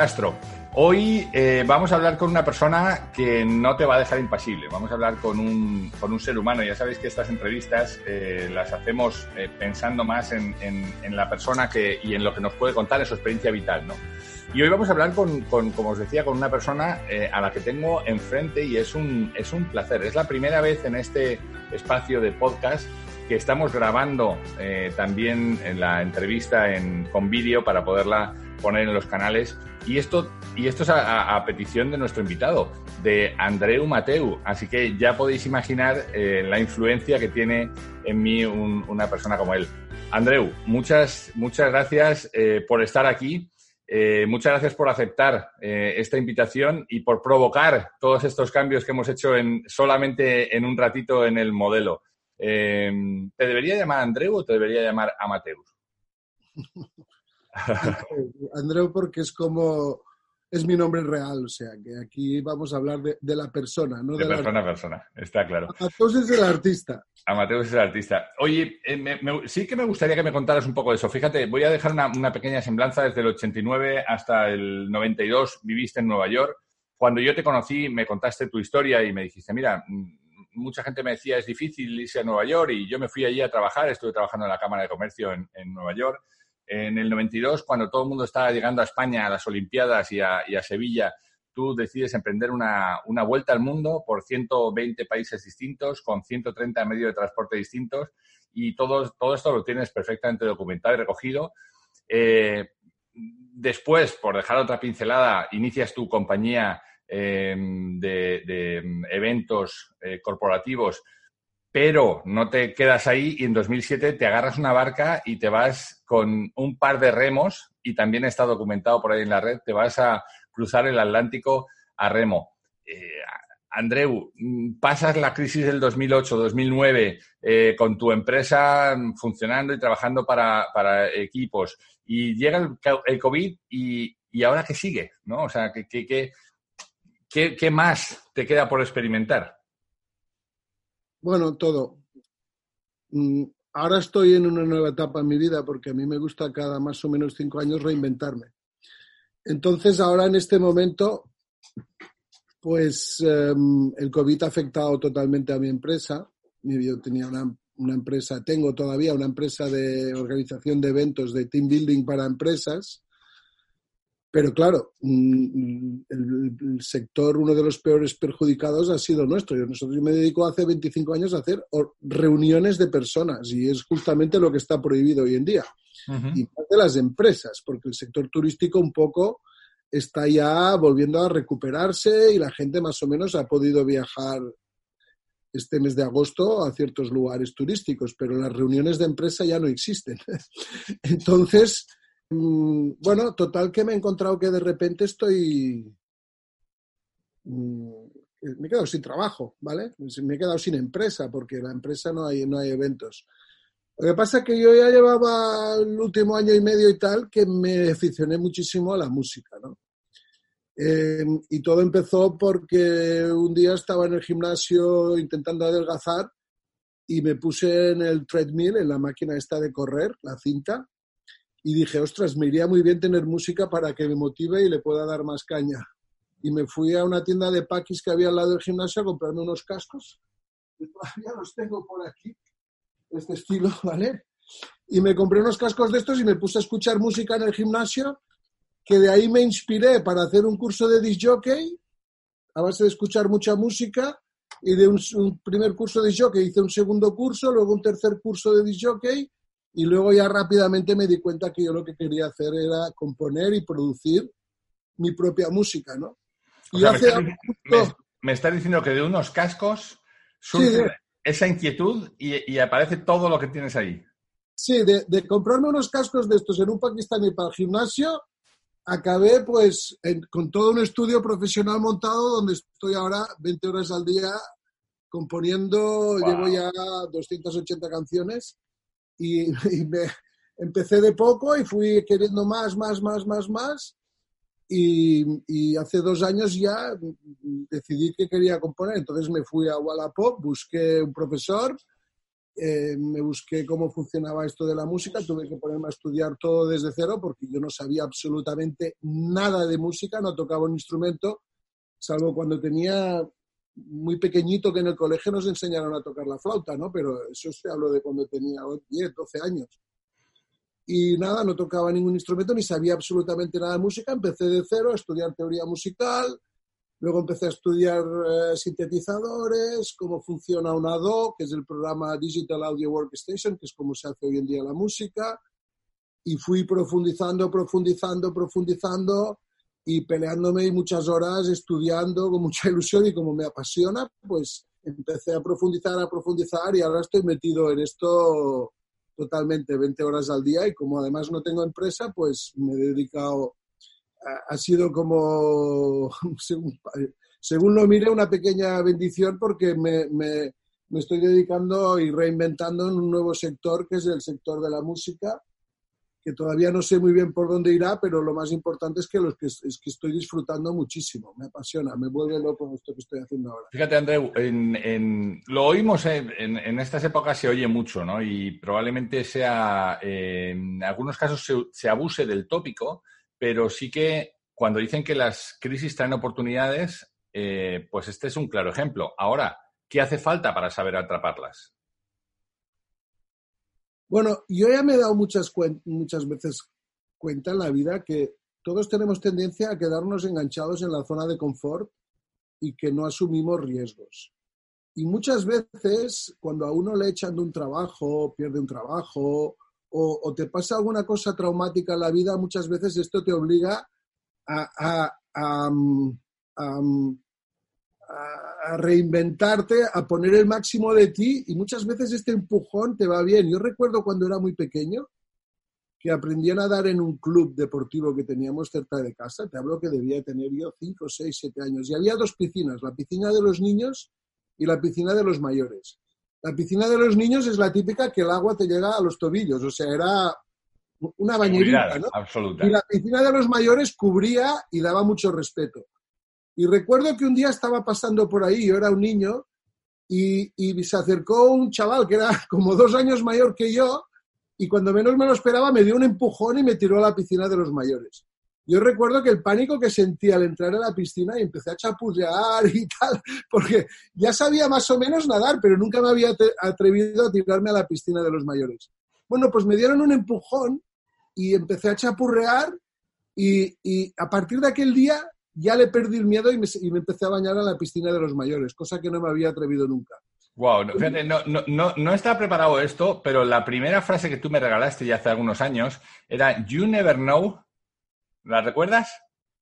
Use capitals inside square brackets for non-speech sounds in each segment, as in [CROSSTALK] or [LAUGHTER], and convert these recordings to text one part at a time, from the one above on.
Castro. Hoy eh, vamos a hablar con una persona que no te va a dejar impasible. Vamos a hablar con un, con un ser humano. Ya sabéis que estas entrevistas eh, las hacemos eh, pensando más en, la persona que, y en lo que nos puede contar en su experiencia vital. ¿no? Y hoy vamos a hablar con, como os decía, con una persona a la que tengo enfrente y es un, es un placer. Es la primera vez en este espacio de podcast que estamos grabando también la entrevista en, con vídeo para poderla poner en los canales. Y esto, y esto es a, petición de nuestro invitado, de Andreu Mateu. Así que ya podéis imaginar eh, la influencia que tiene en mí una persona como él. Andreu, muchas, muchas gracias eh, por estar aquí. Eh, muchas gracias por aceptar esta invitación y por provocar todos estos cambios que hemos hecho en, solamente en un ratito en el modelo. ¿Te debería llamar Andreu o te debería llamar Amateus? [LAUGHS] Andreu porque es como, es mi nombre real, o sea, que aquí vamos a hablar de, la persona, no de, de persona a persona, está claro. Amateus es el artista. Amateus es el artista. Oye, eh, sí que me gustaría que me contaras un poco de eso. Fíjate, voy a dejar una, una, pequeña semblanza desde el 89 hasta el 92, viviste en Nueva York. Cuando yo te conocí, me contaste tu historia y me dijiste, mira, mm, mucha gente me decía, es difícil irse a Nueva York y yo me fui allí a trabajar, estuve trabajando en la Cámara de Comercio en, en Nueva York en el 92, cuando todo el mundo estaba llegando a España, a las Olimpiadas y a, Sevilla, tú decides emprender una, vuelta al mundo por 120 países distintos, con 130 medios de transporte distintos, y todo, todo esto lo tienes perfectamente documentado y recogido. Eh, después, por dejar otra pincelada, inicias tu compañía eh, de, eventos eh, corporativos pero no te quedas ahí y en 2007 te agarras una barca y te vas con un par de remos, y también está documentado por ahí en la red, te vas a cruzar el Atlántico a remo. Eh, Andreu, pasas la crisis del 2008-2009 eh, con tu empresa funcionando y trabajando para, equipos y llega el, COVID y, ahora qué sigue, ¿no? O sea, ¿qué, qué más te queda por experimentar? Bueno, todo. Mm, ahora estoy en una nueva etapa en mi vida porque a mí me gusta cada más o menos cinco años reinventarme. Entonces, ahora en este momento, pues em, el COVID ha afectado totalmente a mi empresa. Yo tenía una, una empresa, tengo todavía una empresa de organización de eventos, de team building para empresas pero claro, el, sector, uno de los peores perjudicados ha sido nuestro. Yo, nosotros, me dedico hace 25 años a hacer reuniones de personas y es justamente lo que está prohibido hoy en día. Y más de las empresas, porque el sector turístico un poco está ya volviendo a recuperarse y la gente más o menos ha podido viajar este mes de agosto a ciertos lugares turísticos, pero las reuniones de empresa ya no existen. [LAUGHS] Entonces, bueno, total que me he encontrado que de repente estoy... Mm, me he quedado sin trabajo, ¿vale? Me he quedado sin empresa porque la empresa no hay, no hay eventos. Lo que pasa es que yo ya llevaba el último año y medio y tal que me aficioné muchísimo a la música, ¿no? Em, y todo empezó porque un día estaba en el gimnasio intentando adelgazar y me puse en el treadmill, en la máquina esta de correr, la cinta, y dije, ostras, me iría muy bien tener música para que me motive y le pueda dar más caña. Y me fui a una tienda de paquis que había al lado del gimnasio a comprarme unos cascos. Y todavía los tengo por aquí, este estilo, [LAUGHS] ¿vale? Y me compré unos cascos de estos y me puse a escuchar música en el gimnasio, que de ahí me inspiré para hacer un curso de disc jockey, a base de escuchar mucha música, y de un, primer curso de disc jockey hice un segundo curso, luego un tercer curso de disc jockey, y luego ya rápidamente me di cuenta que yo lo que quería hacer era componer y producir mi propia música, ¿no? Y hace me, estás diciendo que de unos cascos surge esa inquietud y, aparece todo lo que tienes ahí. Sí, de, comprarme unos cascos de estos en un pakistaní para el gimnasio, acabé pues con todo un estudio profesional montado donde estoy ahora 20 horas al día componiendo, llevo ya 280 canciones [LAUGHS] y, me, empecé de poco y fui queriendo más, más, más, más, más y, hace dos años ya decidí que quería componer. Entonces me fui a Wallapop, busqué un profesor, eh, me busqué cómo funcionaba esto de la música, tuve que ponerme a estudiar todo desde cero porque yo no sabía absolutamente nada de música, no tocaba un instrumento, salvo cuando tenía muy pequeñito que en el colegio nos enseñaron a tocar la flauta, ¿no? Pero eso se hablo de cuando tenía 10, 12 años y nada, no tocaba ningún instrumento ni sabía absolutamente nada de música. Empecé de cero a estudiar teoría musical, luego empecé a estudiar eh, sintetizadores, cómo funciona una DAW, que es el programa Digital Audio Workstation, que es como se hace hoy en día la música, y fui profundizando, profundizando, profundizando y peleándome muchas horas estudiando con mucha [LAUGHS] ilusión y como me apasiona, pues empecé a profundizar, a profundizar y ahora estoy metido en esto totalmente 20 horas al día y como además no tengo empresa, pues me he dedicado, ha, sido como, [LAUGHS] según, lo mire, una pequeña bendición porque me, me, me estoy dedicando y reinventando en un nuevo sector que es el sector de la música que todavía no sé muy bien por dónde irá, pero lo más importante es que, los que, es que estoy disfrutando muchísimo, me apasiona, me vuelve loco esto que estoy haciendo ahora. Fíjate, André, en, lo oímos en, en, estas épocas, se oye mucho, ¿no? Y probablemente sea, en algunos casos se, abuse del tópico, pero sí que cuando dicen que las crisis traen oportunidades, eh, pues este es un claro ejemplo. Ahora, ¿qué hace falta para saber atraparlas? Bueno, yo ya me he dado muchas, muchas veces cuenta en la vida que todos tenemos tendencia a quedarnos enganchados en la zona de confort y que no asumimos riesgos. Y muchas veces, cuando a uno le echan de un trabajo, pierde un trabajo, o, te pasa alguna cosa traumática en la vida, muchas veces esto te obliga a, a, a reinventarte, a poner el máximo de ti y muchas veces este empujón te va bien. Yo recuerdo cuando era muy pequeño que aprendí a nadar en un club deportivo que teníamos cerca de casa, te hablo que debía tener yo 5, 6, 7 años, y había dos piscinas, la piscina de los niños y la piscina de los mayores. La piscina de los niños es la típica que el agua te llega a los tobillos, o sea, era una bañerita, ¿no? Absoluta. Y la piscina de los mayores cubría y daba mucho respeto. Y recuerdo que un día estaba pasando por ahí, yo era un niño, y, se acercó un chaval que era [LAUGHS] como dos años mayor que yo, y cuando menos me lo esperaba me dio un empujón y me tiró a la piscina de los mayores. Yo recuerdo que el pánico que sentí al entrar a la piscina y empecé a chapuzlear y [LAUGHS] tal, porque ya sabía más o menos nadar, pero nunca me había atrevido a tirarme a la piscina de los mayores. Bueno, pues me dieron un empujón y empecé a chapurrear y a partir de aquel día ya le perdí el miedo y me, empecé a bañar a la piscina de los mayores, cosa que no me había atrevido nunca. Wow, no, no, no, no estaba preparado esto, pero la primera frase que tú me regalaste ya hace algunos años era You never know. ¿La recuerdas?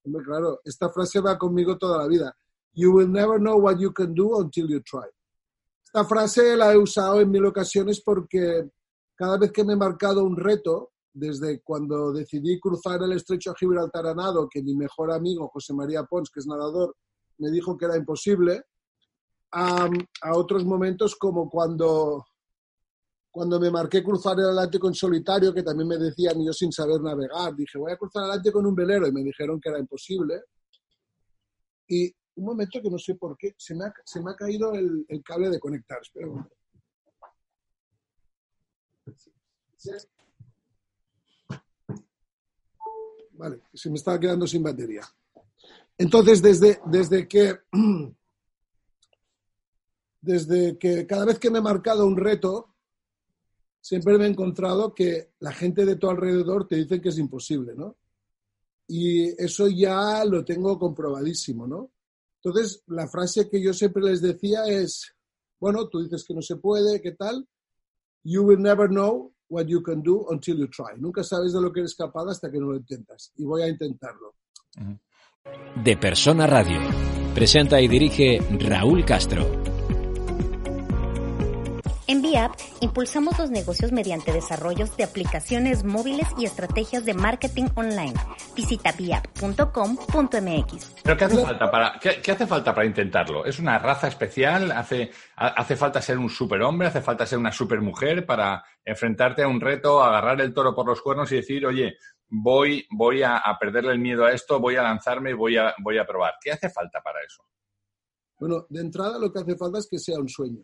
Hombre, claro, esta frase va conmigo toda la vida. You will never know what you can do until you try. Esta frase la he usado en mil ocasiones porque cada vez que me he marcado un reto, desde cuando decidí cruzar el estrecho Gibraltar a nado, que mi mejor amigo José María Pons, que es nadador, me dijo que era imposible, a, otros momentos como cuando, cuando me marqué cruzar el Atlántico en solitario, que también me decían yo sin saber navegar, dije voy a cruzar el Atlántico con un velero y me dijeron que era imposible. Y un momento que no sé por qué, se me ha, se me ha caído el, cable de conectar. Espera un momento. Vale, se me estaba quedando sin batería. Entonces, desde, desde que [CLEARS THROAT] desde que cada vez que me he marcado un reto, siempre me he encontrado que la gente de tu alrededor te dice que es imposible, ¿no? Y eso ya lo tengo comprobadísimo, ¿no? Entonces, la frase que yo siempre les decía es, bueno, tú dices que no se puede, ¿qué tal? You will never know what you can do until you try. Nunca sabes de lo que eres capaz hasta que no lo intentas. Y voy a intentarlo. De Persona Radio. Presenta y dirige Raúl Castro. En VIAP impulsamos los negocios mediante desarrollos de aplicaciones móviles y estrategias de marketing online. Visita viap.com.mx. ¿Pero qué hace falta para, qué, hace falta para intentarlo? ¿Es una raza especial? ¿Hace, ¿Hace falta ser un superhombre? ¿Hace falta ser una supermujer para enfrentarte a un reto, agarrar el toro por los cuernos y decir, oye, voy, voy a, perderle el miedo a esto, voy a lanzarme y voy a, voy a probar? ¿Qué hace falta para eso? Bueno, de entrada lo que hace falta es que sea un sueño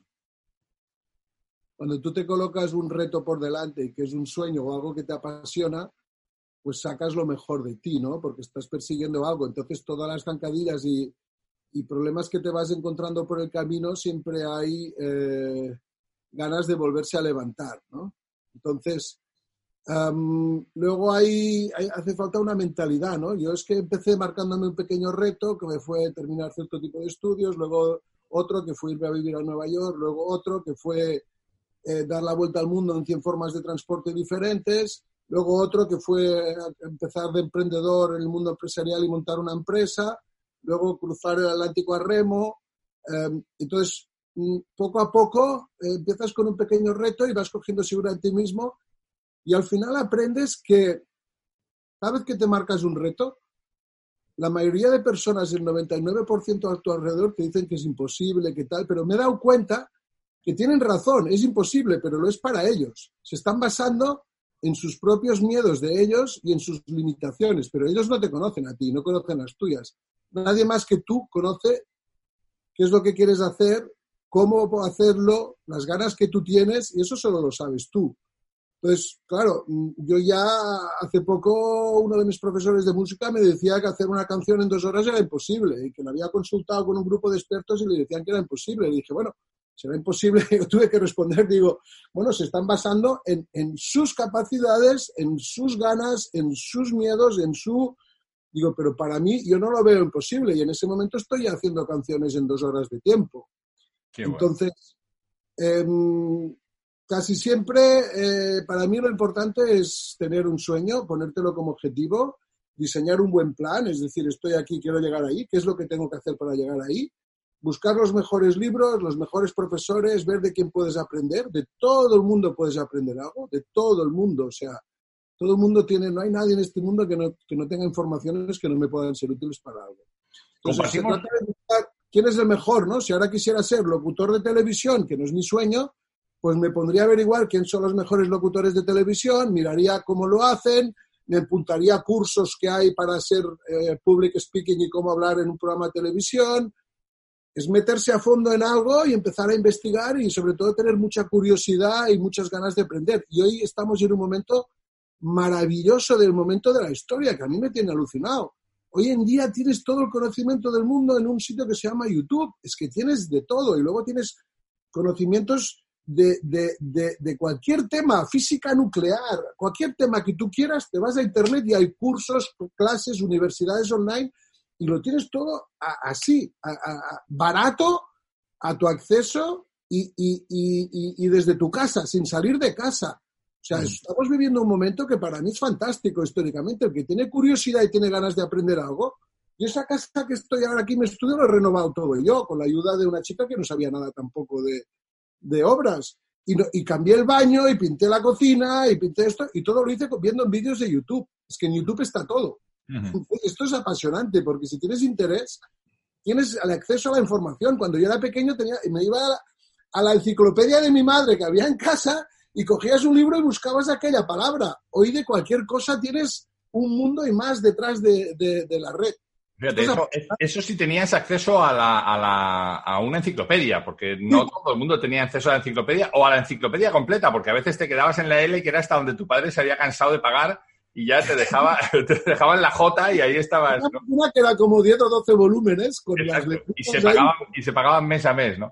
cuando tú te colocas un reto por delante y que es un sueño o algo que te apasiona, pues sacas lo mejor de ti, ¿no? Porque estás persiguiendo algo. Entonces, todas las zancadillas y, problemas que te vas encontrando por el camino, siempre hay eh, ganas de volverse a levantar, ¿no? Entonces, luego hay, hace falta una mentalidad, ¿no? Yo es que empecé marcándome un pequeño reto que me fue terminar cierto tipo de estudios, luego otro que fue irme a vivir a Nueva York, luego otro que fue eh, dar la vuelta al mundo en 100 formas de transporte diferentes. Luego otro que fue empezar de emprendedor en el mundo empresarial y montar una empresa. Luego cruzar el Atlántico a remo. Em, entonces, mm, poco a poco eh, empiezas con un pequeño reto y vas cogiendo seguridad en ti mismo. Y al final aprendes que cada vez que te marcas un reto, la mayoría de personas, el 99% a tu alrededor, te dicen que es imposible, que tal, pero me he dado cuenta que tienen razón, es imposible, pero lo es para ellos. Se están basando en sus propios miedos de ellos y en sus limitaciones, pero ellos no te conocen a ti, no conocen las tuyas. Nadie más que tú conoce qué es lo que quieres hacer, cómo hacerlo, las ganas que tú tienes, y eso solo lo sabes tú. Entonces, claro, yo ya hace poco uno de mis profesores de música me decía que hacer una canción en dos horas era imposible y que lo había consultado con un grupo de expertos y le decían que era imposible. Le dije, bueno, será imposible. [LAUGHS] Yo tuve que responder, digo, bueno, se están basando en, sus capacidades, en sus ganas, en sus miedos, en su... Digo, pero para mí yo no lo veo imposible y en ese momento estoy haciendo canciones en dos horas de tiempo. Entonces, em, casi siempre eh, para mí lo importante es tener un sueño, ponértelo como objetivo, diseñar un buen plan, es decir, estoy aquí, quiero llegar ahí, ¿qué es lo que tengo que hacer para llegar ahí? Buscar los mejores libros, los mejores profesores, ver de quién puedes aprender. De todo el mundo puedes aprender algo, de todo el mundo. O sea, todo el mundo tiene, no hay nadie en este mundo que no, que no tenga informaciones que no me puedan ser útiles para algo. Entonces, se trata de buscar quién es el mejor, ¿no? Si ahora quisiera ser locutor de televisión, que no es mi sueño, pues me pondría a averiguar quién son los mejores locutores de televisión, miraría cómo lo hacen, me apuntaría a cursos que hay para ser eh, public speaking y cómo hablar en un programa de televisión, es meterse a fondo en algo y empezar a investigar y sobre todo tener mucha curiosidad y muchas ganas de aprender. Y hoy estamos en un momento maravilloso del momento de la historia que a mí me tiene alucinado. Hoy en día tienes todo el conocimiento del mundo en un sitio que se llama YouTube. Es que tienes de todo y luego tienes conocimientos de, de, cualquier tema, física nuclear, cualquier tema que tú quieras, te vas a Internet y hay cursos, clases, universidades online y lo tienes todo así, barato, a tu acceso y, desde tu casa, sin salir de casa. O sea, estamos viviendo un momento que para mí es fantástico históricamente. El que tiene curiosidad y tiene ganas de aprender algo, yo esa casa que estoy ahora aquí, me estudio, lo he renovado todo yo, con la ayuda de una chica que no sabía nada tampoco de, obras. Y, y, cambié el baño y pinté la cocina y pinté esto y todo lo hice viendo en vídeos de YouTube. Es que en YouTube está todo. Esto es apasionante porque si tienes interés, tienes el acceso a la información. Cuando yo era pequeño tenía, me iba a la, enciclopedia de mi madre que había en casa y cogías un libro y buscabas aquella palabra. Hoy de cualquier cosa tienes un mundo y más detrás de, la red. eso, sí tenías acceso a, la, a, una enciclopedia, porque no todo el mundo tenía acceso a la enciclopedia o a la enciclopedia completa, porque a veces te quedabas en la L que era hasta donde tu padre se había cansado de pagar y ya te dejaba, [LAUGHS] te dejaba en la J y ahí estabas. Una ¿no? que era como 10 o 12 volúmenes con las y se, pagaban, y se pagaban mes a mes, ¿no?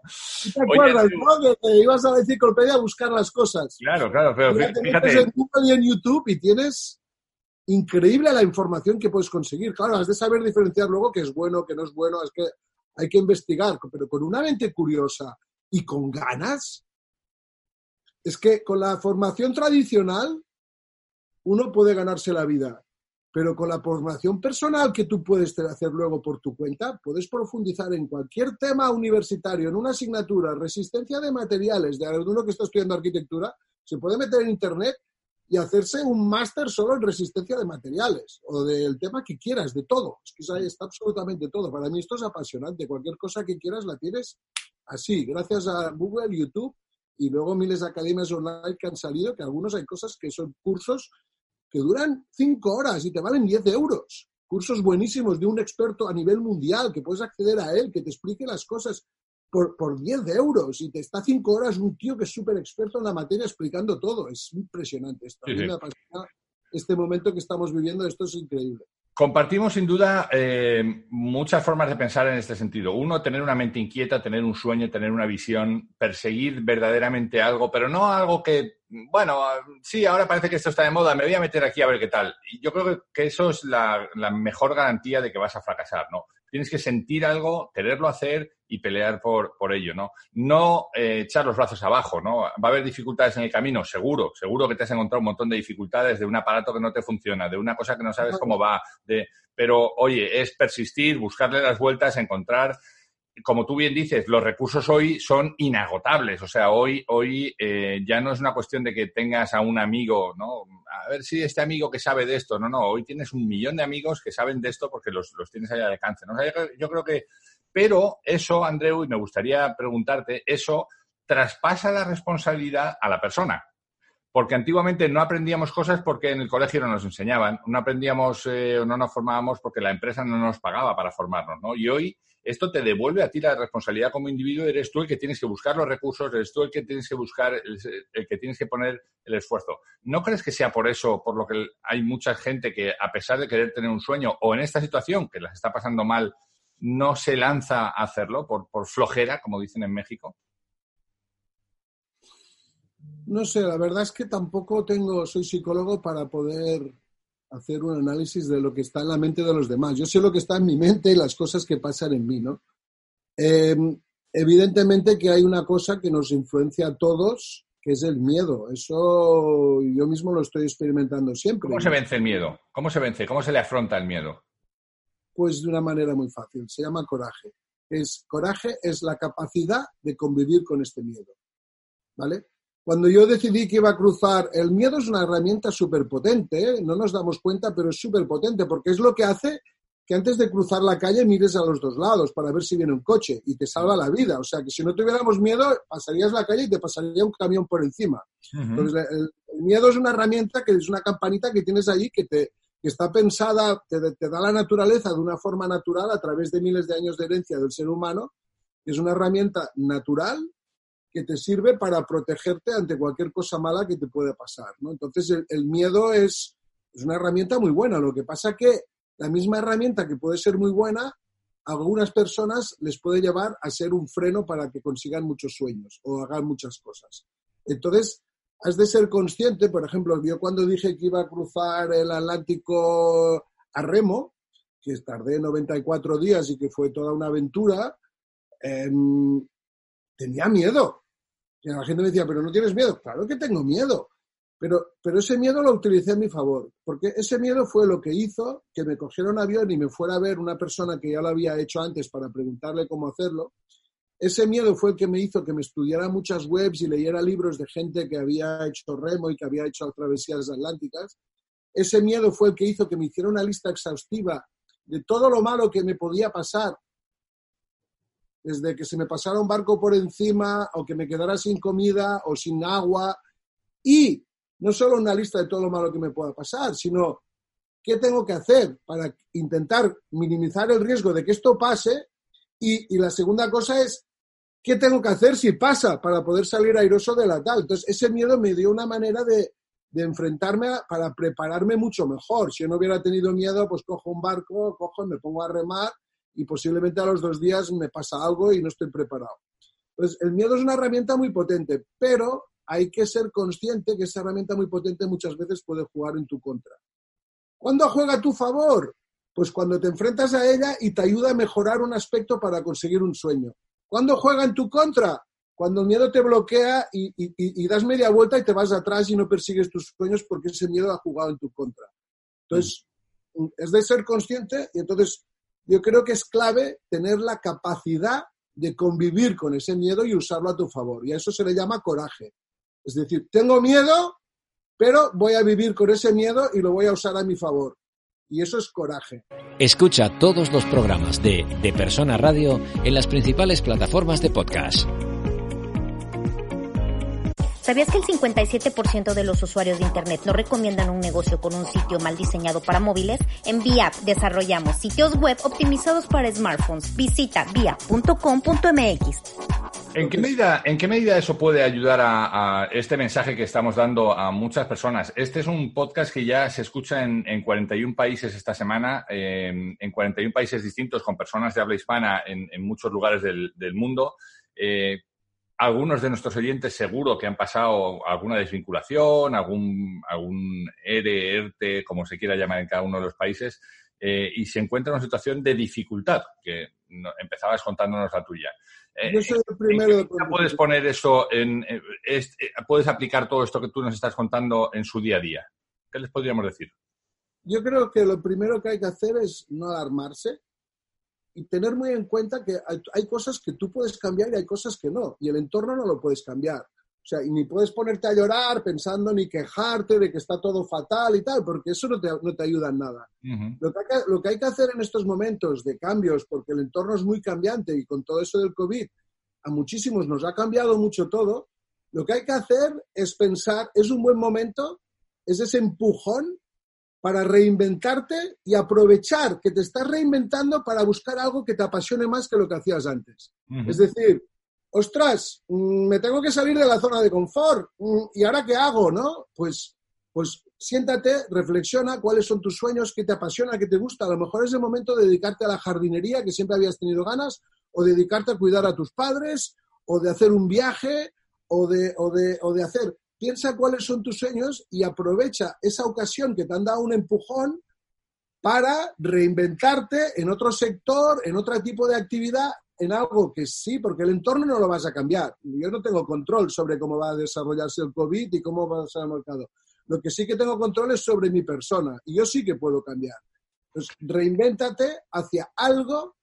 ¿Te acuerdas, no? Que ibas a la enciclopedia a buscar las cosas. Claro, claro, pero fíjate. en Google y en YouTube y tienes increíble la información que puedes conseguir. Claro, has de saber diferenciar luego qué es bueno, qué no es bueno, es que hay que investigar, pero con una mente curiosa y con ganas, es que con la formación tradicional uno puede ganarse la vida, pero con la formación personal que tú puedes hacer luego por tu cuenta, puedes profundizar en cualquier tema universitario, en una asignatura, resistencia de materiales, de uno que está estudiando arquitectura, se puede meter en Internet y hacerse un máster solo en resistencia de materiales o del tema que quieras, de todo. Es que está absolutamente todo. Para mí esto es apasionante. Cualquier cosa que quieras la tienes así, gracias a Google, YouTube y luego miles de academias online que han salido, que algunos hay cosas que son cursos que duran cinco horas y te valen 10 euros. Cursos buenísimos de un experto a nivel mundial que puedes acceder a él, que te explique las cosas por, por 10 euros y te está cinco horas un tío que es súper experto en la materia explicando todo. Es impresionante esto. Me apasiona este momento que estamos viviendo, esto es increíble. Compartimos sin duda eh, muchas formas de pensar en este sentido. Uno, tener una mente inquieta, tener un sueño, tener una visión, perseguir verdaderamente algo, pero no algo que, bueno, sí, ahora parece que esto está de moda, me voy a meter aquí a ver qué tal. Y yo creo que eso es la, la mejor garantía de que vas a fracasar, ¿no? Tienes que sentir algo, quererlo hacer y pelear por, por ello, ¿no? No eh, echar los brazos abajo, ¿no? Va a haber dificultades en el camino, seguro, seguro que te has encontrado un montón de dificultades de un aparato que no te funciona, de una cosa que no sabes cómo va, de, pero oye, es persistir, buscarle las vueltas, encontrar como tú bien dices, los recursos hoy son inagotables. O sea, hoy, hoy eh, ya no es una cuestión de que tengas a un amigo, ¿no? A ver si este amigo que sabe de esto. No, no, hoy tienes un millón de amigos que saben de esto porque los, los tienes ahí al alcance. ¿no? yo, creo que. Pero eso, Andreu, y me gustaría preguntarte, eso traspasa la responsabilidad a la persona. Porque antiguamente no aprendíamos cosas porque en el colegio no nos enseñaban, no aprendíamos eh, no nos formábamos porque la empresa no nos pagaba para formarnos, ¿no? Y hoy esto te devuelve a ti la responsabilidad como individuo, eres tú el que tienes que buscar los recursos, eres tú el que tienes que buscar, el, que tienes que poner el esfuerzo. ¿No crees que sea por eso, por lo que hay mucha gente que, a pesar de querer tener un sueño, o en esta situación, que las está pasando mal, no se lanza a hacerlo por flojera, como dicen en México? No sé, la verdad es que tampoco tengo, soy psicólogo para poder hacer un análisis de lo que está en la mente de los demás. Yo sé lo que está en mi mente y las cosas que pasan en mí, ¿no? Em, evidentemente que hay una cosa que nos influencia a todos, que es el miedo. Eso yo mismo lo estoy experimentando siempre. ¿Cómo se vence el miedo? ¿Cómo se vence? ¿Cómo se le afronta el miedo? Pues de una manera muy fácil. Se llama coraje. Es, coraje es la capacidad de convivir con este miedo. ¿Vale? Cuando yo decidí que iba a cruzar, el miedo es una herramienta súper potente, ¿eh? no nos damos cuenta, pero es súper potente, porque es lo que hace que antes de cruzar la calle mires a los dos lados para ver si viene un coche y te salva la vida. O sea, que si no tuviéramos miedo, pasarías la calle y te pasaría un camión por encima. Entonces, el, miedo es una herramienta que es una campanita que tienes allí que, te, que está pensada, te, te da la naturaleza de una forma natural a través de miles de años de herencia del ser humano. Es una herramienta natural que te sirve para protegerte ante cualquier cosa mala que te pueda pasar. ¿no? Entonces, el, miedo es, una herramienta muy buena. Lo que pasa que la misma herramienta que puede ser muy buena, a algunas personas les puede llevar a ser un freno para que consigan muchos sueños o hagan muchas cosas. Entonces, has de ser consciente, por ejemplo, yo cuando dije que iba a cruzar el Atlántico a remo, que tardé 94 días y que fue toda una aventura, em, tenía miedo. Y la gente me decía, pero no tienes miedo. Claro que tengo miedo. Pero, pero ese miedo lo utilicé a mi favor, porque ese miedo fue lo que hizo que me cogiera un avión y me fuera a ver una persona que ya lo había hecho antes para preguntarle cómo hacerlo. Ese miedo fue el que me hizo que me estudiara muchas webs y leyera libros de gente que había hecho remo y que había hecho travesías atlánticas. Ese miedo fue el que hizo que me hiciera una lista exhaustiva de todo lo malo que me podía pasar desde que se me pasara un barco por encima o que me quedara sin comida o sin agua. Y no solo una lista de todo lo malo que me pueda pasar, sino qué tengo que hacer para intentar minimizar el riesgo de que esto pase. Y, la segunda cosa es, ¿qué tengo que hacer si pasa para poder salir airoso de la tal? Entonces, ese miedo me dio una manera de, enfrentarme para prepararme mucho mejor. Si yo no hubiera tenido miedo, pues cojo un barco, cojo, me pongo a remar y posiblemente a los dos días me pasa algo y no estoy preparado. Pues el miedo es una herramienta muy potente, pero hay que ser consciente que esa herramienta muy potente muchas veces puede jugar en tu contra. ¿Cuándo juega a tu favor? Pues cuando te enfrentas a ella y te ayuda a mejorar un aspecto para conseguir un sueño. ¿Cuándo juega en tu contra? cuando el miedo te bloquea y, das media vuelta y te vas atrás y no persigues tus sueños porque ese miedo ha jugado en tu contra. Entonces, es de ser consciente y entonces yo creo que es clave tener la capacidad de convivir con ese miedo y usarlo a tu favor. Y a eso se le llama coraje. Es decir, tengo miedo, pero voy a vivir con ese miedo y lo voy a usar a mi favor. Y eso es coraje. Escucha todos los programas de De Persona Radio en las principales plataformas de podcast. ¿Sabías que el 57% de los usuarios de Internet no recomiendan un negocio con un sitio mal diseñado para móviles? En VIAP desarrollamos sitios web optimizados para smartphones. Visita via.com.mx. ¿En qué, medida, ¿En qué medida eso puede ayudar a, este mensaje que estamos dando a muchas personas? Este es un podcast que ya se escucha en, 41 países esta semana, en 41 países distintos con personas de habla hispana en, muchos lugares del, mundo. Eh, algunos de nuestros oyentes seguro que han pasado alguna desvinculación, algún, algún ERE, ERTE, como se quiera llamar en cada uno de los países, eh, y se encuentra en una situación de dificultad, que empezabas contándonos la tuya. Eh, Yo soy el primero ¿en qué puedes poner eso, en, eh, puedes aplicar todo esto que tú nos estás contando en su día a día? ¿Qué les podríamos decir? Yo creo que lo primero que hay que hacer es no alarmarse, y tener muy en cuenta que hay, cosas que tú puedes cambiar y hay cosas que no, y el entorno no lo puedes cambiar. O sea, y ni puedes ponerte a llorar pensando ni quejarte de que está todo fatal y tal, porque eso no te, no te ayuda en nada. lo, que hay que, lo que hay que hacer en estos momentos de cambios, porque el entorno es muy cambiante y con todo eso del COVID, a muchísimos nos ha cambiado mucho todo, lo que hay que hacer es pensar, es un buen momento, es ese empujón para reinventarte y aprovechar que te estás reinventando para buscar algo que te apasione más que lo que hacías antes. Es decir, ostras, mm, me tengo que salir de la zona de confort, mm, ¿y ahora qué hago? ¿No? Pues, pues siéntate, reflexiona cuáles son tus sueños, qué te apasiona, qué te gusta. A lo mejor es el momento de dedicarte a la jardinería que siempre habías tenido ganas, o dedicarte a cuidar a tus padres, o de hacer un viaje, o de, o de, o de hacer piensa cuáles son tus sueños y aprovecha esa ocasión que te han dado un empujón para reinventarte en otro sector, en otro tipo de actividad, en algo que sí, porque el entorno no lo vas a cambiar. Yo no tengo control sobre cómo va a desarrollarse el COVID y cómo va a ser el mercado. Lo que sí que tengo control es sobre mi persona y yo sí que puedo cambiar. Entonces, reinvéntate hacia algo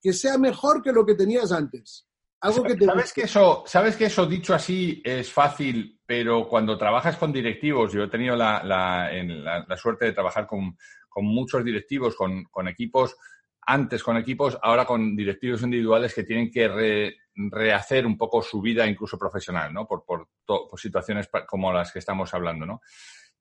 que sea mejor que lo que tenías antes. Algo que ¿Sabes, que eso, ¿Sabes que eso dicho así es fácil, pero cuando trabajas con directivos, yo he tenido la, la, suerte de trabajar con, muchos directivos, con, equipos, antes con equipos, ahora con directivos individuales que tienen que rehacer un poco su vida, incluso profesional, ¿no? Por, por, situaciones como las que estamos hablando, ¿no?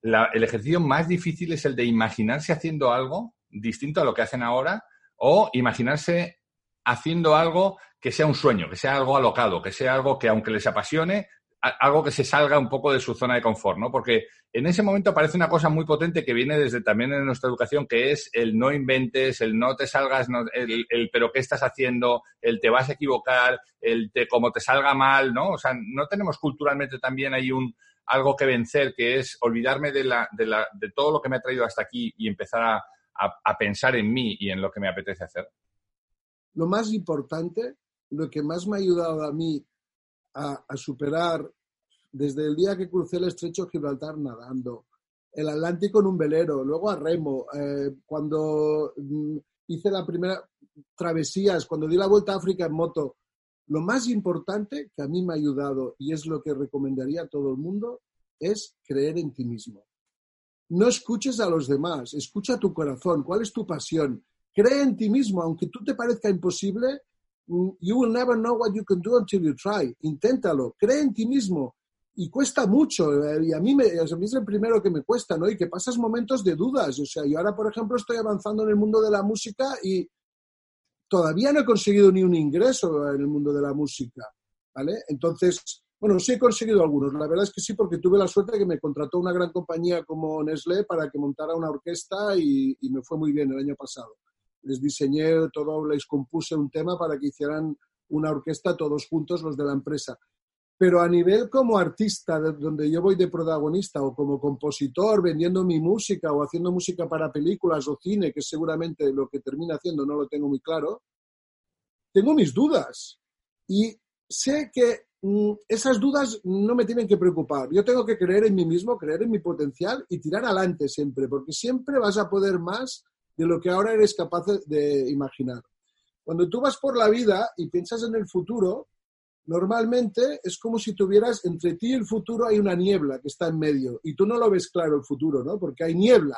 el ejercicio más difícil es el de imaginarse haciendo algo distinto a lo que hacen ahora o imaginarse haciendo algo que sea un sueño, que sea algo alocado, que sea algo que aunque les apasione, algo que se salga un poco de su zona de confort, ¿no? Porque en ese momento aparece una cosa muy potente que viene desde también en nuestra educación, que es el no inventes, el no te salgas, el, el, pero qué estás haciendo, el te vas a equivocar, el te como te salga mal, ¿no? O sea, no tenemos culturalmente también ahí un algo que vencer, que es olvidarme de, la, de, la, de todo lo que me ha traído hasta aquí y empezar a, a pensar en mí y en lo que me apetece hacer. Lo más importante lo que más me ha ayudado a mí a, superar desde el día que crucé el estrecho Gibraltar nadando, el Atlántico en un velero, luego a remo, eh, cuando mm, hice la primera travesías, cuando di la vuelta a África en moto, lo más importante que a mí me ha ayudado y es lo que recomendaría a todo el mundo es creer en ti mismo. No escuches a los demás, escucha tu corazón, cuál es tu pasión. Cree en ti mismo, aunque tú te parezca imposible, You will never know what you can do until you try. Inténtalo, cree en ti mismo. Y cuesta mucho, eh, y a mí, me, es el primero que me cuesta, ¿no? Y que pasas momentos de dudas. O sea, yo ahora, por ejemplo, estoy avanzando en el mundo de la música y todavía no he conseguido ni un ingreso en el mundo de la música, ¿vale? Entonces, bueno, sí he conseguido algunos. La verdad es que sí, porque tuve la suerte de que me contrató una gran compañía como Nestlé para que montara una orquesta y me fue muy bien el año pasado les diseñé todo, les compuse un tema para que hicieran una orquesta todos juntos los de la empresa. Pero a nivel como artista, donde yo voy de protagonista o como compositor, vendiendo mi música o haciendo música para películas o cine, que seguramente lo que termina haciendo no lo tengo muy claro, tengo mis dudas. Y sé que mm, esas dudas no me tienen que preocupar. Yo tengo que creer en mí mismo, creer en mi potencial y tirar adelante siempre, porque siempre vas a poder más de lo que ahora eres capaz de imaginar. Cuando tú vas por la vida y piensas en el futuro, normalmente es como si tuvieras entre ti y el futuro hay una niebla que está en medio y tú no lo ves claro el futuro, ¿no? Porque hay niebla.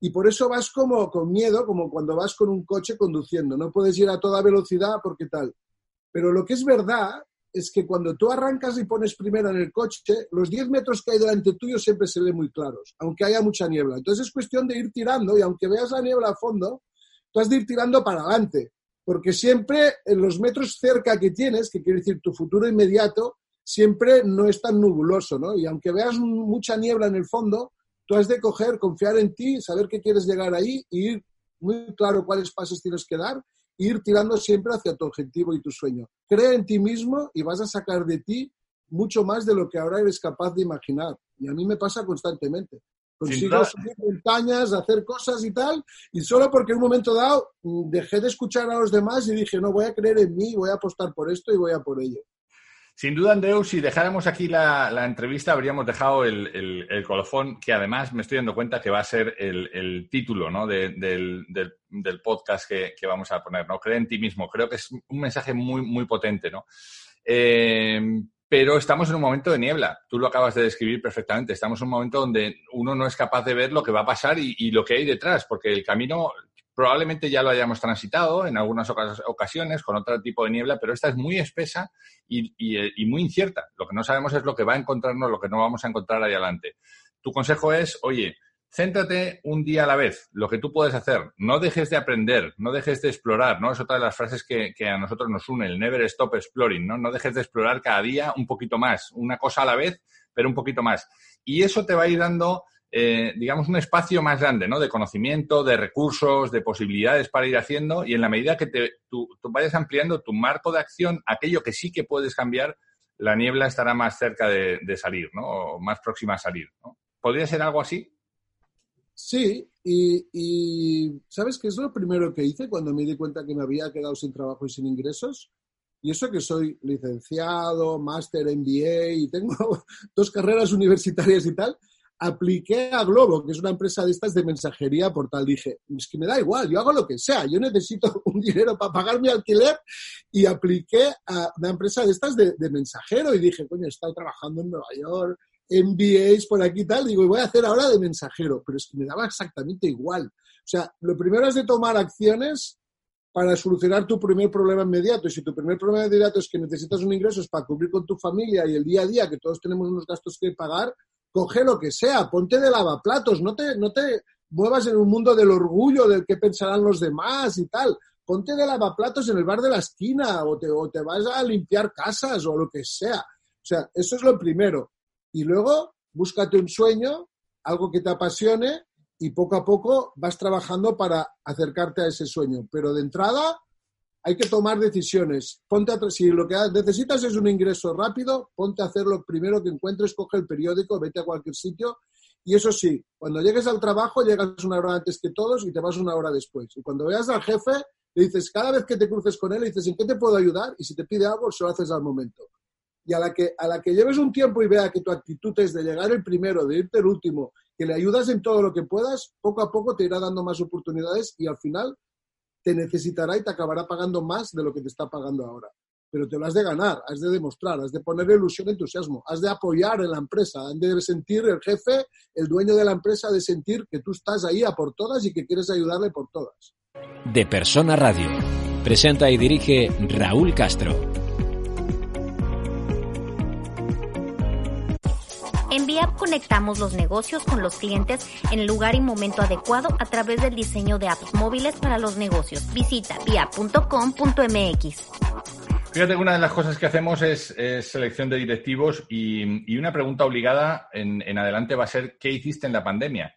Y por eso vas como con miedo, como cuando vas con un coche conduciendo. No puedes ir a toda velocidad porque tal. Pero lo que es verdad es que cuando tú arrancas y pones primero en el coche, los 10 metros que hay delante tuyo siempre se ven muy claros, aunque haya mucha niebla. Entonces es cuestión de ir tirando y aunque veas la niebla a fondo, tú has de ir tirando para adelante porque siempre en los metros cerca que tienes, que quiere decir tu futuro inmediato, siempre no es tan nubuloso, ¿no? Y aunque veas mucha niebla en el fondo, tú has de coger, confiar en ti, saber que quieres llegar ahí y ir muy claro cuáles pasos tienes que dar ir tirando siempre hacia tu objetivo y tu sueño. Cree en ti mismo y vas a sacar de ti mucho más de lo que ahora eres capaz de imaginar. Y a mí me pasa constantemente. Consigo subir montañas, hacer cosas y tal, y solo porque en un momento dado mm, dejé de escuchar a los demás y dije, no, voy a creer en mí, voy a apostar por esto y voy a por ello. Sin duda, Andreu, si dejáramos aquí la, entrevista, habríamos dejado el, colofón, que además me estoy dando cuenta que va a ser el, título ¿no? del, podcast que, vamos a poner, ¿no? Cree en ti mismo. Creo que es un mensaje muy, potente, ¿no? Eh, pero estamos en un momento de niebla. Tú lo acabas de describir perfectamente. Estamos en un momento donde uno no es capaz de ver lo que va a pasar y, lo que hay detrás, porque el camino probablemente ya lo hayamos transitado en algunas ocasiones con otro tipo de niebla, pero esta es muy espesa y, muy incierta. Lo que no sabemos es lo que va a encontrarnos, lo que no vamos a encontrar ahí adelante. Tu consejo es, oye, Céntrate un día a la vez, lo que tú puedes hacer. No dejes de aprender, no dejes de explorar, ¿no? Es otra de las frases que, a nosotros nos une, el never stop exploring, ¿no? No dejes de explorar cada día un poquito más, una cosa a la vez, pero un poquito más. Y eso te va a ir dando, eh, digamos, un espacio más grande, ¿no? De conocimiento, de recursos, de posibilidades para ir haciendo y en la medida que te, tú, vayas ampliando tu marco de acción, aquello que sí que puedes cambiar, la niebla estará más cerca de, salir, ¿no? O más próxima a salir, ¿no? ¿Podría ser algo así? Sí, y, ¿sabes qué es lo primero que hice cuando me di cuenta que me había quedado sin trabajo y sin ingresos? Y eso que soy licenciado, máster MBA y tengo [LAUGHS] dos carreras universitarias y tal, apliqué a Globo, que es una empresa de estas de mensajería por tal. Dije, es que me da igual, yo hago lo que sea, yo necesito [LAUGHS] un dinero para pagar mi alquiler y apliqué a una empresa de estas de, mensajero y dije, coño, he estado trabajando en Nueva York, MBAs por aquí y tal, digo, voy a hacer ahora de mensajero, pero es que me daba exactamente igual. O sea, lo primero es de tomar acciones para solucionar tu primer problema inmediato. Y si tu primer problema inmediato es que necesitas un ingreso para cubrir con tu familia y el día a día, que todos tenemos unos gastos que pagar, coge lo que sea, ponte de lavaplatos, no te, no te muevas en un mundo del orgullo, del que pensarán los demás y tal. Ponte de lavaplatos en el bar de la esquina o te, o te vas a limpiar casas o lo que sea. O sea, eso es lo primero. Y luego búscate un sueño, algo que te apasione y poco a poco vas trabajando para acercarte a ese sueño. Pero de entrada hay que tomar decisiones. Ponte si lo que necesitas es un ingreso rápido, ponte a hacer lo primero que encuentres, coge el periódico, vete a cualquier sitio. Y eso sí, cuando llegues al trabajo, llegas una hora antes que todos y te vas una hora después. Y cuando veas al jefe, le dices, cada vez que te cruces con él, le dices, ¿en qué te puedo ayudar? Y si te pide algo, se lo haces al momento y a la, que, a la que lleves un tiempo y vea que tu actitud es de llegar el primero, de irte el último, que le ayudas en todo lo que puedas, poco a poco te irá dando más oportunidades y al final te necesitará y te acabará pagando más de lo que te está pagando ahora. Pero te lo has de ganar, has de demostrar, has de poner ilusión, entusiasmo, has de apoyar en la empresa, has de sentir el jefe, el dueño de la empresa, de sentir que tú estás ahí a por todas y que quieres ayudarle por todas. De Persona Radio. Presenta y dirige Raúl Castro. En VIAP conectamos los negocios con los clientes en el lugar y momento adecuado a través del diseño de apps móviles para los negocios. Visita viap.com.mx. Fíjate una de las cosas que hacemos es, selección de directivos y, una pregunta obligada en, adelante va a ser ¿qué hiciste en la pandemia?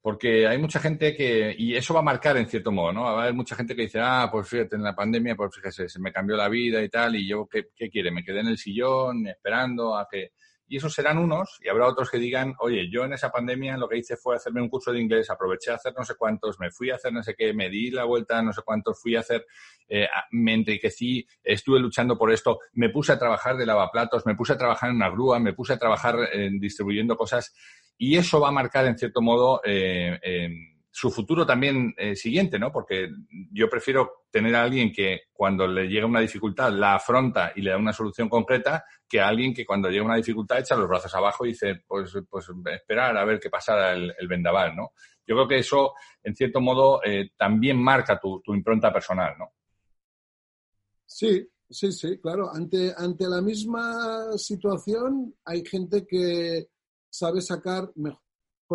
Porque hay mucha gente que, y eso va a marcar en cierto modo, ¿no? Va a haber mucha gente que dice, ah, pues fíjate, en la pandemia, pues fíjese, se me cambió la vida y tal, y yo, ¿qué, qué quiere? Me quedé en el sillón esperando a que Y esos serán unos, y habrá otros que digan, oye, yo en esa pandemia lo que hice fue hacerme un curso de inglés, aproveché a hacer no sé cuántos, me fui a hacer no sé qué, me di la vuelta no sé cuántos, fui a hacer, eh, me enriquecí, estuve luchando por esto, me puse a trabajar de lavaplatos, me puse a trabajar en una grúa, me puse a trabajar distribuyendo cosas, y eso va a marcar en cierto modo eh, su futuro también eh, siguiente, ¿no? Porque yo prefiero tener a alguien que cuando le llega una dificultad la afronta y le da una solución concreta que a alguien que cuando llega una dificultad echa los brazos abajo y dice, pues, pues esperar a ver qué pasará el, vendaval, ¿no? Yo creo que eso, en cierto modo, eh, también marca tu, impronta personal, ¿no? Sí, sí, sí, claro. Ante, ante la misma situación hay gente que sabe sacar mejor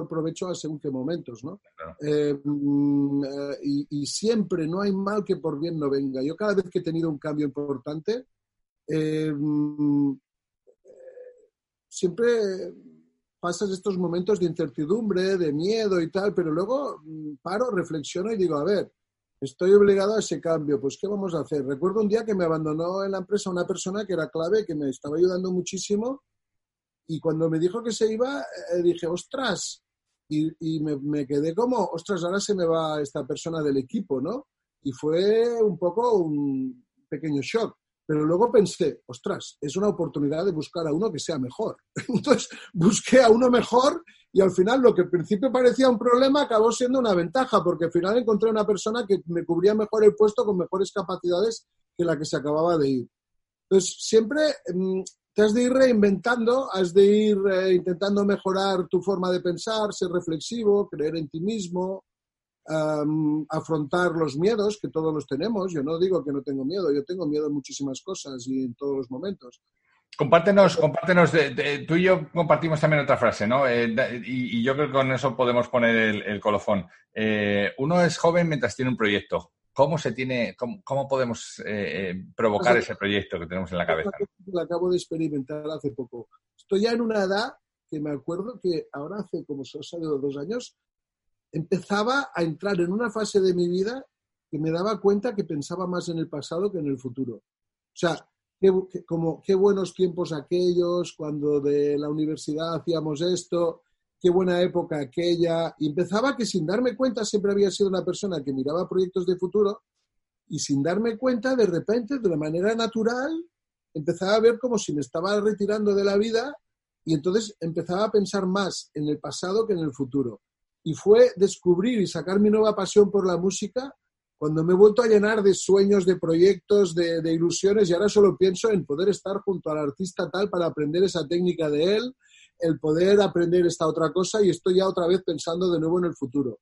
provecho a según qué momentos, ¿no? Eh, mm, eh, y, siempre no hay mal que por bien no venga. Yo cada vez que he tenido un cambio importante, eh, mm, siempre pasas estos momentos de incertidumbre, de miedo y tal, pero luego mm, paro, reflexiono y digo, a ver, estoy obligado a ese cambio, pues ¿qué vamos a hacer? Recuerdo un día que me abandonó en la empresa una persona que era clave, que me estaba ayudando muchísimo, y cuando me dijo que se iba, dije, ostras, y, me, quedé como, ostras, ahora se me va esta persona del equipo, ¿no? Y fue un poco un pequeño shock. Pero luego pensé, ostras, es una oportunidad de buscar a uno que sea mejor. [LAUGHS] Entonces busqué a uno mejor y al final lo que al principio parecía un problema acabó siendo una ventaja, porque al final encontré una persona que me cubría mejor el puesto con mejores capacidades que la que se acababa de ir. Entonces, siempre mm, te has de ir reinventando, has de ir eh, intentando mejorar tu forma de pensar, ser reflexivo, creer en ti mismo, afrontar los miedos, que todos los tenemos. Yo no digo que no tengo miedo, yo tengo miedo en muchísimas cosas y en todos los momentos. Compártenos, compártenos, tú y yo compartimos también otra frase, ¿no? Eh, y, yo creo que con eso podemos poner el, colofón. Eh, uno es joven mientras tiene un proyecto. ¿Cómo se tiene, cómo, podemos eh, eh, provocar ese proyecto que tenemos en la cabeza? Lo acabo de experimentar hace poco. Estoy ya en una edad que me acuerdo que ahora hace como salido dos años, empezaba a entrar en una fase de mi vida que me daba cuenta que pensaba más en el pasado que en el futuro. O sea, qué, como, qué buenos tiempos aquellos, cuando de la universidad hacíamos esto, qué buena época aquella. Y empezaba que sin darme cuenta siempre había sido una persona que miraba proyectos de futuro y sin darme cuenta, de repente, de una manera natural, empezaba a ver como si me estaba retirando de la vida y entonces empezaba a pensar más en el pasado que en el futuro. Y fue descubrir y sacar mi nueva pasión por la música cuando me he vuelto a llenar de sueños, de proyectos, de, de ilusiones y ahora solo pienso en poder estar junto al artista tal para aprender esa técnica de él, el poder aprender esta otra cosa y estoy ya otra vez pensando de nuevo en el futuro.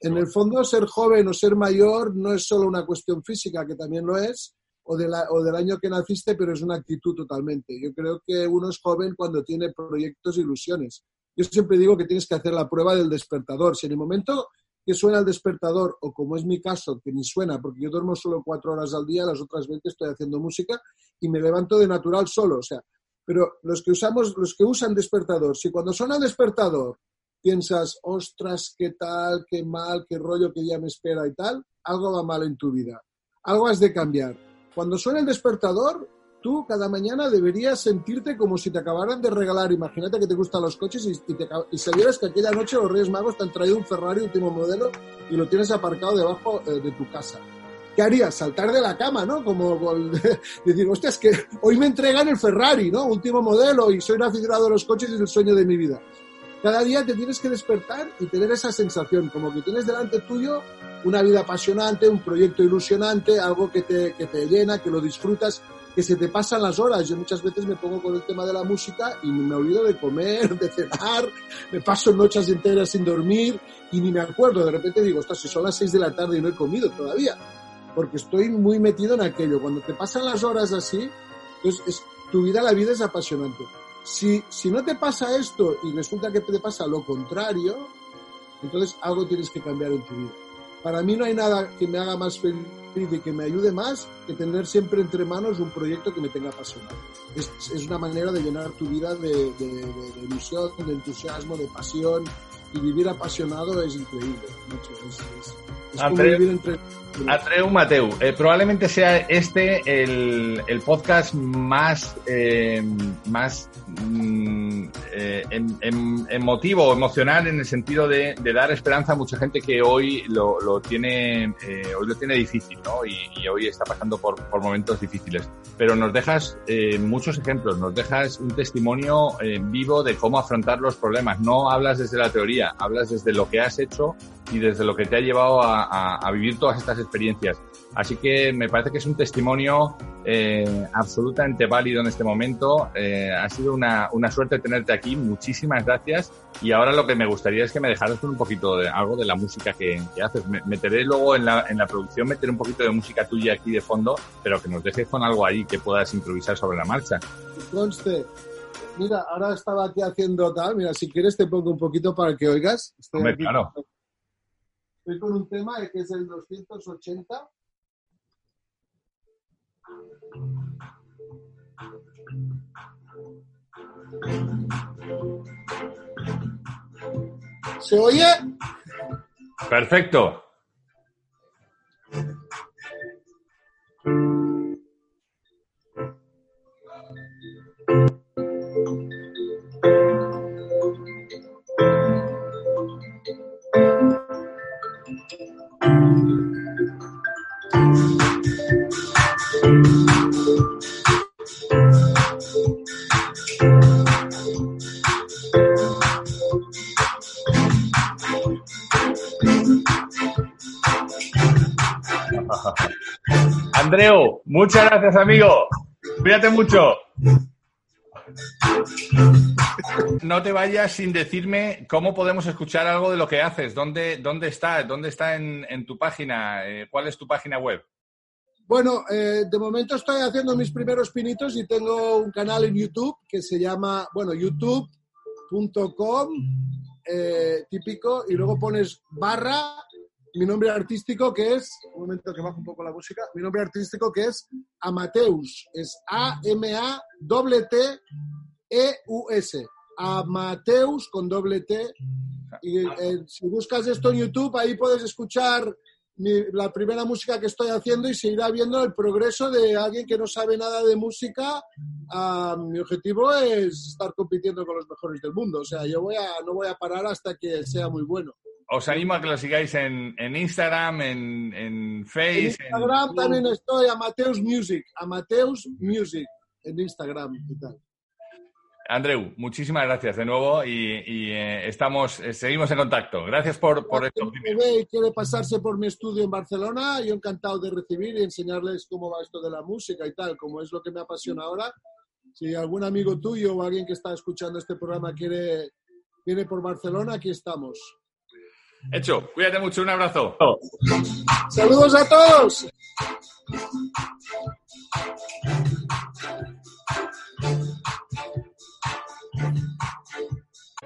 En el fondo, ser joven o ser mayor no es solo una cuestión física, que también lo es, o, de la, o del año que naciste, pero es una actitud totalmente. Yo creo que uno es joven cuando tiene proyectos e ilusiones. Yo siempre digo que tienes que hacer la prueba del despertador. Si en el momento que suena el despertador, o como es mi caso, que ni suena, porque yo duermo solo cuatro horas al día, las otras 20 estoy haciendo música y me levanto de natural solo. O sea, pero los que usamos, los que usan despertador, si cuando suena despertador piensas, ostras, qué tal, qué mal, qué rollo que ya me espera y tal, algo va mal en tu vida. Algo has de cambiar. Cuando suena el despertador, tú cada mañana deberías sentirte como si te acabaran de regalar. Imagínate que te gustan los coches y, y, y sabieras que aquella noche los Reyes Magos te han traído un Ferrari último modelo y lo tienes aparcado debajo eh, de tu casa. ¿Qué harías? Saltar de la cama, ¿no? Como [LAUGHS] decir, hostia, es que hoy me entregan el Ferrari, ¿no? Último modelo y soy un aficionado de los coches y es el sueño de mi vida. Cada día te tienes que despertar y tener esa sensación, como que tienes delante tuyo una vida apasionante, un proyecto ilusionante, algo que te, que te llena, que lo disfrutas, que se te pasan las horas. Yo muchas veces me pongo con el tema de la música y me olvido de comer, [LAUGHS] de cenar, me paso noches enteras sin dormir y ni me acuerdo. De repente digo, ostras, si son las seis de la tarde y no he comido todavía porque estoy muy metido en aquello. Cuando te pasan las horas así, pues es, tu vida, la vida es apasionante. Si, si no te pasa esto y resulta que te pasa lo contrario, entonces algo tienes que cambiar en tu vida. Para mí no hay nada que me haga más feliz y que me ayude más que tener siempre entre manos un proyecto que me tenga apasionado. Es, es una manera de llenar tu vida de, de, de, ilusión, de entusiasmo, de pasión, y vivir apasionado es increíble. Es, es, como vivir entre Atreu Mateu, eh, probablemente sea este el, el podcast más, eh, más mm, eh, emotivo, emocional en el sentido de, dar esperanza a mucha gente que hoy lo, lo tiene, hoy lo tiene difícil, ¿no? Y, y hoy está pasando por, por, momentos difíciles. Pero nos dejas muchos ejemplos, nos dejas un testimonio vivo de cómo afrontar los problemas. No hablas desde la teoría, hablas desde lo que has hecho y desde lo que te ha llevado a, a, a vivir todas estas experiencias. Así que me parece que es un testimonio eh, absolutamente válido en este momento. Eh, ha sido una, una, suerte tenerte aquí. Muchísimas gracias. Y ahora lo que me gustaría es que me dejaras con un poquito de algo de la música que, que haces. Me, meteré luego en la, en la producción, meteré un poquito de música tuya aquí de fondo, pero que nos dejes con algo ahí que puedas improvisar sobre la marcha. Conste. Mira, ahora estaba aquí haciendo tal. Mira, si quieres te pongo un poquito para que oigas. Estoy Hombre, claro. Estoy con un tema que es el 280. ¿Se oye? Perfecto. [LAUGHS] Andreu, muchas gracias, amigo. Cuídate mucho. No te vayas sin decirme cómo podemos escuchar algo de lo que haces. ¿Dónde, dónde está? ¿Dónde está en, en tu página? Eh, ¿Cuál es tu página web? Bueno, eh, de momento estoy haciendo mis primeros pinitos y tengo un canal en YouTube que se llama, bueno, youtube.com, eh, típico, y luego pones barra mi nombre artístico que es, un momento que bajo un poco la música, mi nombre artístico que es Amateus, es A-M-A-T-T-E-U-S, Amateus con doble T. Y eh, si buscas esto en YouTube, ahí puedes escuchar mi, la primera música que estoy haciendo y se irá viendo el progreso de alguien que no sabe nada de música. Uh, mi objetivo es estar compitiendo con los mejores del mundo. O sea, yo voy a, no voy a parar hasta que sea muy bueno os animo a que lo sigáis en, en Instagram, en, en Facebook. En Instagram también estoy, Amateus Music, Amateus Music, en Instagram y tal. Andreu, muchísimas gracias de nuevo y, y eh, estamos, eh, seguimos en contacto. Gracias por, por esto. Si quiere pasarse por mi estudio en Barcelona, yo encantado de recibir y enseñarles cómo va esto de la música y tal, como es lo que me apasiona ahora. Si algún amigo tuyo o alguien que está escuchando este programa quiere viene por Barcelona, aquí estamos. Hecho, cuídate mucho, un abrazo. Saludos a todos.